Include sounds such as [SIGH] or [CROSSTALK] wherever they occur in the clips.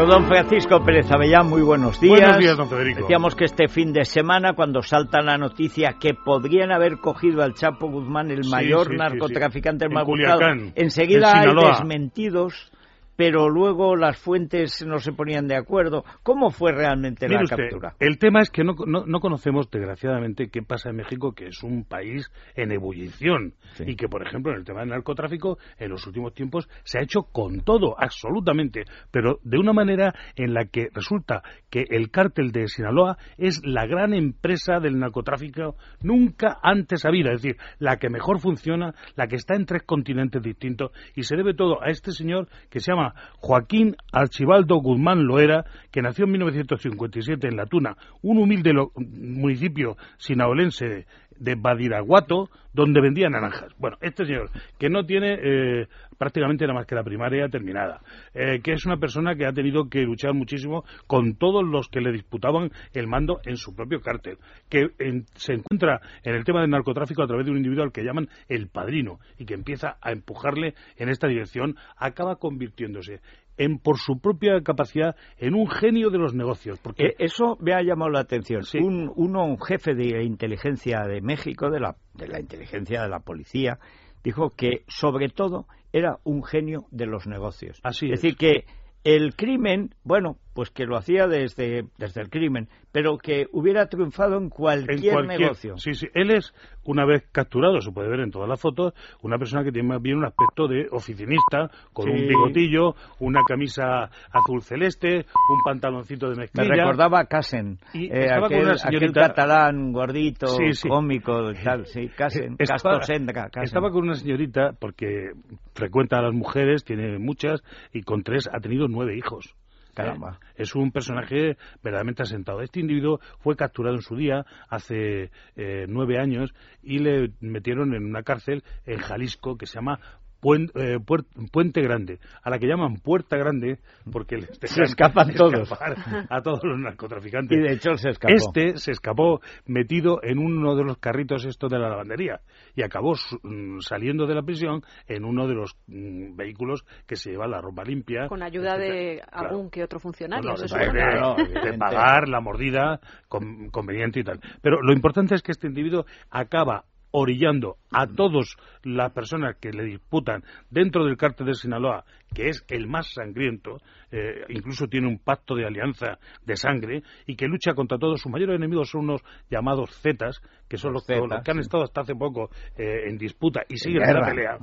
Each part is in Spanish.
Bueno, don Francisco Pérez Avellán, muy buenos días. Buenos días, don Federico. Decíamos que este fin de semana, cuando salta la noticia que podrían haber cogido al Chapo Guzmán, el mayor sí, sí, narcotraficante sí. más En buscado, enseguida en hay desmentidos, pero luego las fuentes no se ponían de acuerdo. ¿Cómo fue realmente Mire la usted, captura? el tema es que no, no- no conocemos, desgraciadamente, qué pasa en México, que es un país en ebullición. Sí. Y que, por ejemplo, en el tema del narcotráfico, en los últimos tiempos se ha hecho con todo, absolutamente. Pero de una manera en la que resulta que el cártel de Sinaloa es la gran empresa del narcotráfico nunca antes habida. Es decir, la que mejor funciona, la que está en tres continentes distintos. Y se debe todo a este señor que se llama Joaquín Archibaldo Guzmán Loera, que nació en 1957 en La Tuna, un humilde municipio sinaolense de Badiraguato, donde vendía naranjas. Bueno, este señor, que no tiene eh, prácticamente nada más que la primaria terminada, eh, que es una persona que ha tenido que luchar muchísimo con todos los que le disputaban el mando en su propio cártel, que en- se encuentra en el tema del narcotráfico a través de un individuo al que llaman el padrino y que empieza a empujarle en esta dirección, acaba convirtiéndose en por su propia capacidad en un genio de los negocios, porque Eh, eso me ha llamado la atención. Sí. Un, uno, un jefe de inteligencia de México, de la, de la inteligencia de la policía, dijo que sobre todo era un genio de los negocios. Así es es. decir, que el crimen, bueno, pues que lo hacía desde, desde el crimen, pero que hubiera triunfado en en cualquier, negocio. Sí, sí. Él es, una vez capturado, se puede ver en todas las fotos, una persona que tiene más bien un aspecto de oficinista, con Sí. un bigotillo, una camisa azul celeste, un pantaloncito de Me mezclilla. recordaba a Casen, Y eh, estaba con aquel, señorita- catalán gordito, Sí, sí. cómico, tal, sí, [LAUGHS] Casen, Estaba- Castro Sendra, Casen. Estaba con una señorita, porque frecuenta a las mujeres, tiene muchas, y con tres ha tenido nueve hijos. Caramba. Eh, Es un personaje verdaderamente asentado. Este individuo fue capturado en su día, hace eh, nueve años, y le metieron en una cárcel en Jalisco que se llama Puen- eh, Puer- Puente Grande, a la que llaman Puerta Grande porque les Se [LAUGHS] escapan todos. escapar a todos los narcotraficantes. Y de hecho se escapó. Este se escapó metido en uno de los carritos estos de la lavandería y acabó mm, saliendo de la prisión en uno de los mm, vehículos que se lleva la ropa limpia. Con ayuda de. Claro. algún que otro funcionario, No, se de- de- de pagar la mordida con- conveniente y tal. Pero lo importante es que este individuo acaba orillando a todas las personas que le disputan dentro del cártel de Sinaloa, que es el más sangriento, eh, incluso tiene un pacto de alianza de sangre y que lucha contra todos. Sus mayores enemigos son unos llamados Zetas, que son Los los, Zetas, los que han estado hasta hace poco eh, en disputa y siguen en la pelea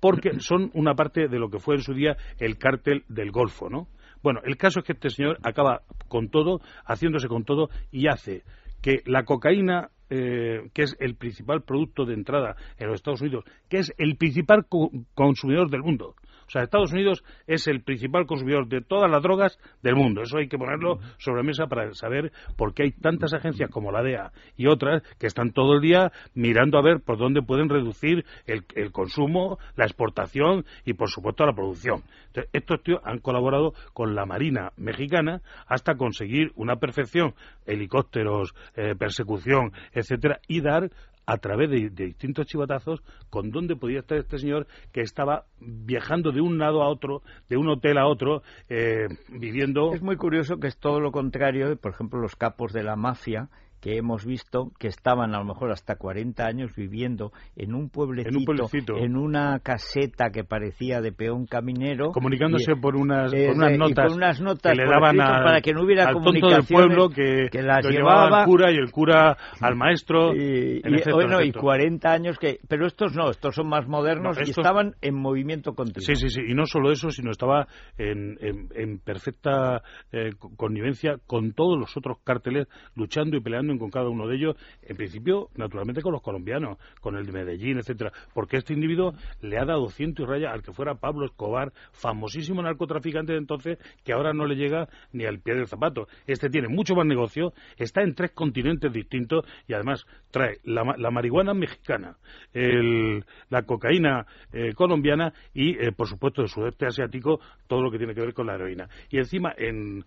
porque son una parte de lo que fue en su día el cártel del Golfo, ¿no? Bueno, el caso es que este señor acaba con todo, haciéndose con todo y hace que la cocaína, eh, que es el principal producto de entrada en los Estados Unidos, que es el principal co- consumidor del mundo. O sea, Estados Unidos es el principal consumidor de todas las drogas del mundo. Eso hay que ponerlo sobre mesa para saber por qué hay tantas agencias como la DEA y otras que están todo el día mirando a ver por dónde pueden reducir el, el consumo, la exportación y, por supuesto, la producción. Entonces, estos tíos han colaborado con la Marina mexicana hasta conseguir una perfección, helicópteros, eh, persecución, etcétera, y dar a través de, distintos chivatazos con dónde podía estar este señor que estaba viajando de un lado a otro, de un hotel a otro, eh, viviendo... Es muy curioso que es todo lo contrario, por ejemplo, los capos de la mafia que hemos visto que estaban a lo mejor hasta 40 años viviendo en un pueblecito, En un pueblecito. en una caseta que parecía de peón caminero. comunicándose y- por unas, eh, por unas notas, con unas notas que le daban al, para que no hubiera al tonto del pueblo que, que las lo llevaba llevaba al cura y el cura al maestro y, y, efecto, bueno, en y efecto. 40 años que pero estos no estos son más modernos No, y estaban en movimiento continuo Sí, sí, sí. Y no solo eso, sino estaba en, en- en perfecta eh, co- connivencia con todos los otros cárteles, luchando y peleando con cada uno de ellos. En principio, naturalmente, con los colombianos, con el de Medellín, etcétera. Porque este individuo le ha dado ciento y raya al que fuera Pablo Escobar, famosísimo narcotraficante de entonces, que ahora no le llega ni al pie del zapato. Este tiene mucho más negocio, está en tres continentes distintos y además trae la, la marihuana mexicana, el- la cocaína eh, colombiana y, eh, por supuesto, del sudeste asiático, todo lo que tiene que ver con la heroína. Y encima, en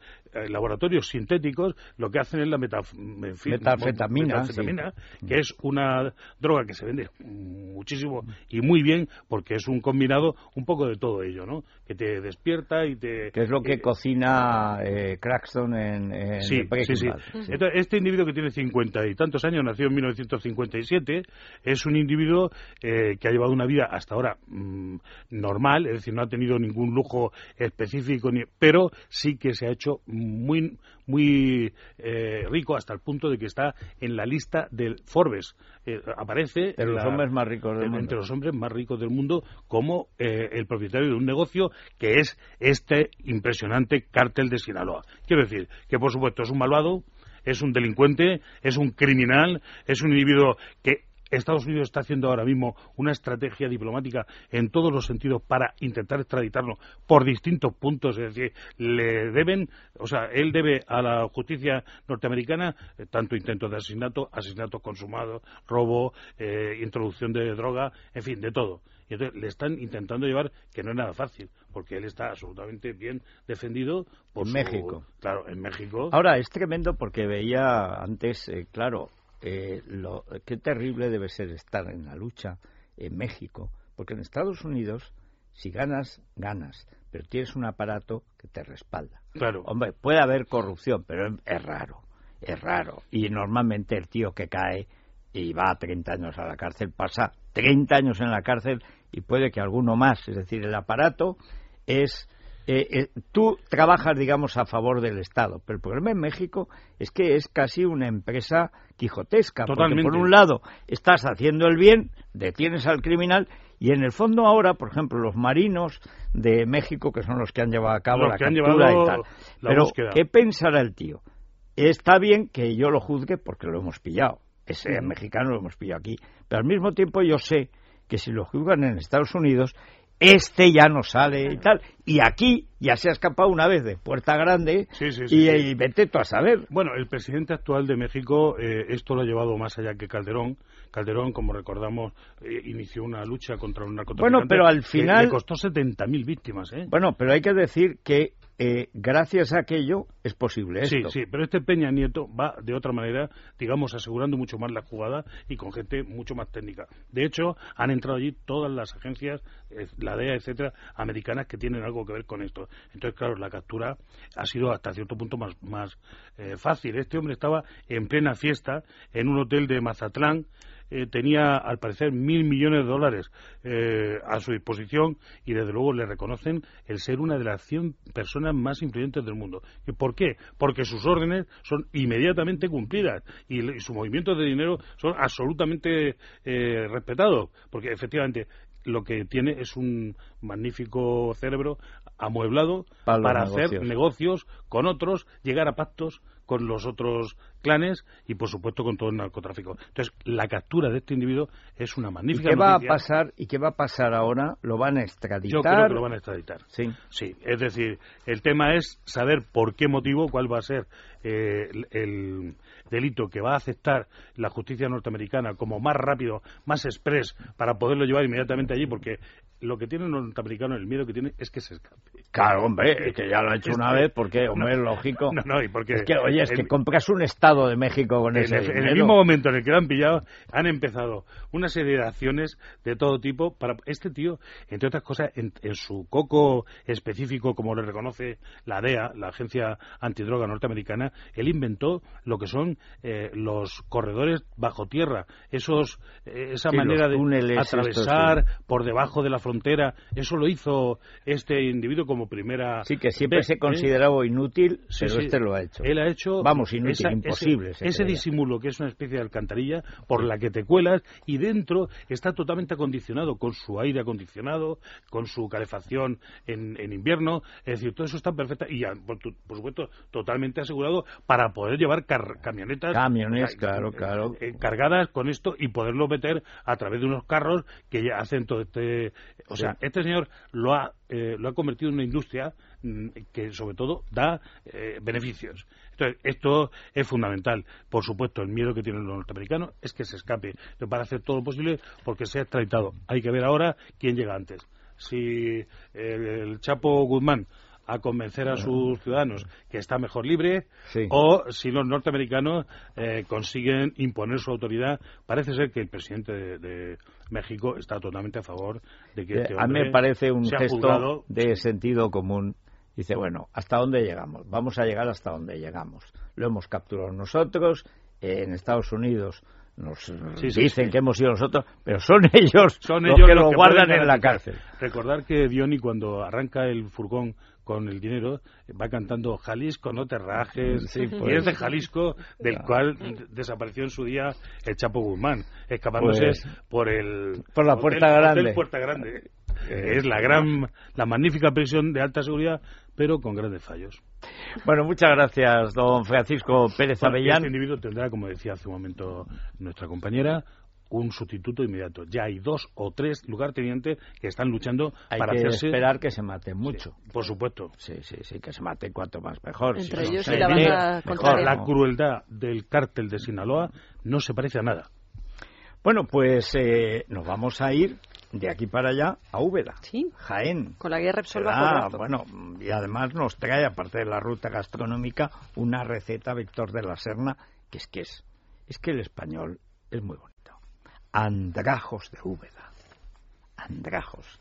laboratorios sintéticos, lo que hacen es la metanfetamina, que es una droga que se vende muchísimo y muy bien porque es un combinado un poco de todo ello, ¿no? Que te despierta y te... Que es lo que eh, cocina eh, Craxton en, en sí, sí, sí. este individuo que tiene cincuenta y tantos años, nació en 1957, es un individuo eh, que ha llevado una vida hasta ahora mm, normal, es decir, no ha tenido ningún lujo específico, ni, pero sí que se ha hecho muy muy eh, rico hasta el punto de que está en la lista del Forbes. Eh, aparece entre los hombres más ricos del mundo. Entre los hombres más ricos del mundo como eh, el propietario de un negocio que es este impresionante cártel de Sinaloa. Quiero decir que, por supuesto, es un malvado, es un delincuente, es un criminal, es un individuo que Estados Unidos está haciendo ahora mismo una estrategia diplomática en todos los sentidos para intentar extraditarlo por distintos puntos. Es decir, le deben, o sea, él debe a la justicia norteamericana eh, tanto intentos de asesinato, asesinato consumado, robo, eh, introducción de droga, en fin, de todo. Y entonces le están intentando llevar, que no es nada fácil, porque él está absolutamente bien defendido por México. Claro, en México. Ahora, es tremendo porque veía antes, eh, claro, eh, lo, qué terrible debe ser estar en la lucha en México, porque en Estados Unidos, si ganas, ganas, pero tienes un aparato que te respalda. Claro. Hombre, puede haber corrupción, pero es raro, es raro. Y normalmente el tío que cae y va a 30 años a la cárcel pasa 30 años en la cárcel y puede que alguno más. Es decir, el aparato es eh, eh, tú trabajas, digamos, a favor del Estado, pero el problema en México es que es casi una empresa quijotesca, porque por un lado estás haciendo el bien, detienes al criminal y en el fondo ahora, por ejemplo, los marinos de México, que son los que han llevado a cabo la captura y tal, pero ¿qué pensará el tío? Está bien que yo lo juzgue porque lo hemos pillado, ese mexicano lo hemos pillado aquí, pero al mismo tiempo yo sé que si lo juzgan en Estados Unidos este ya no sale y tal. Y aquí ya se ha escapado una vez de Puerta Grande y, vete tú a saber. Bueno, el presidente actual de México eh, esto lo ha llevado más allá que Calderón. Calderón, como recordamos, eh, inició una lucha contra un narcotraficante. Bueno, pero al final... le costó 70.000 víctimas, ¿eh? Bueno, pero hay que decir que eh, gracias a aquello es posible esto. Sí, sí, pero este Peña Nieto va de otra manera, digamos, asegurando mucho más la jugada y con gente mucho más técnica. De hecho, han entrado allí todas las agencias, eh, la DEA, etcétera, americanas que tienen algo que ver con esto. Entonces, claro, la captura ha sido hasta cierto punto más, más eh, fácil. Este hombre estaba en plena fiesta en un hotel de Mazatlán eh, tenía, al parecer, mil millones de dólares eh, a su disposición y, desde luego, le reconocen el ser una de las 100 personas más influyentes del mundo. ¿Y ¿Por qué? Porque sus órdenes son inmediatamente cumplidas y, sus movimientos de dinero son absolutamente eh, respetados. Porque, efectivamente, lo que tiene es un magnífico cerebro amueblado para, hacer negocios con otros, llegar a pactos con los otros clanes y, por supuesto, con todo el narcotráfico. Entonces, la captura de este individuo es una magnífica ¿Y qué va a pasar ¿Y qué va a pasar ahora? ¿Lo van a extraditar? Yo creo que lo van a extraditar. Sí. Sí, es decir, el tema es saber por qué motivo, cuál va a ser eh, el delito que va a aceptar la justicia norteamericana como más rápido, más express, para poderlo llevar inmediatamente allí, porque lo que tiene el norteamericano, el miedo que tiene, es que se escape. Claro, hombre, es que ya lo ha hecho una vez, porque, hombre, es lógico. No, no, y porque... Es que, oye, es que compras un Estado de México con ese En el mismo momento en el que lo han pillado, han empezado una serie de acciones de todo tipo para... Este tío, entre otras cosas, en, su coco específico, como le reconoce la DEA, la Agencia Antidroga Norteamericana, él inventó lo que son eh, los corredores bajo tierra, esos, eh, esa manera de atravesar por debajo de la frontera, eso lo hizo este individuo como primera. Sí, que siempre se consideraba inútil, pero este lo ha hecho. Él ha hecho. Vamos, inútil, imposible. Ese, disimulo que es una especie de alcantarilla por la que te cuelas y dentro está totalmente acondicionado con su aire acondicionado, con su calefacción en, invierno, es decir, todo eso está perfecto y por, por supuesto totalmente asegurado para poder llevar camionetas Camiones, claro, claro. Eh, cargadas con esto y poderlo meter a través de unos carros que ya hacen todo este... O sea, este señor lo ha, eh, lo ha convertido en una industria mm, que sobre todo da eh, beneficios. Entonces, esto es fundamental. Por supuesto, el miedo que tienen los norteamericanos es que se escape. Para hacer todo lo posible porque sea extraditado. Hay que ver ahora quién llega antes. Si el Chapo Guzmán a convencer a sus ciudadanos que está mejor libre, o si los norteamericanos eh, consiguen imponer su autoridad. Parece ser que el presidente de, México está totalmente a favor de que. Eh, este a mí me parece un gesto de sentido común. Dice, bueno, ¿hasta dónde llegamos? Vamos a llegar hasta donde llegamos. Lo hemos capturado nosotros, en Estados Unidos nos dicen que hemos sido nosotros, pero son [LAUGHS] ellos son los que lo guardan en la cárcel. Recordar que Diony cuando arranca el furgón con el dinero va cantando Jalisco, no te rajes, y pues. es de Jalisco, del cual desapareció en su día el Chapo Guzmán, escapándose pues. por el por la puerta grande. Puerta grande. Eh. es la gran, la magnífica prisión de alta seguridad, pero con grandes fallos. Bueno, muchas gracias, don Francisco Pérez Avellán. Este individuo tendrá, como decía hace un momento nuestra compañera, un sustituto inmediato. Ya hay dos o tres lugartenientes que están luchando hay para que esperar que se maten mucho. por supuesto. Sí, sí, sí, que se maten cuanto más mejor. Entre ellos y la La crueldad del cártel de Sinaloa no se parece a nada. Bueno, pues eh, nos vamos a ir de aquí para allá a Úbeda, ¿Sí? Jaén. Con la guía Repsol ah, Bueno, y además nos trae, aparte de la ruta gastronómica, una receta Víctor de la Serna, que es que es, es que el español es muy bonito. Andrajos de Úbeda. Andrajos.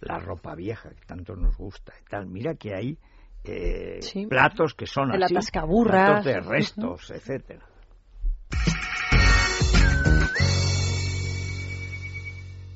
La ropa vieja que tanto nos gusta y tal. Mira que hay eh, platos que son así, platos de restos, etcétera.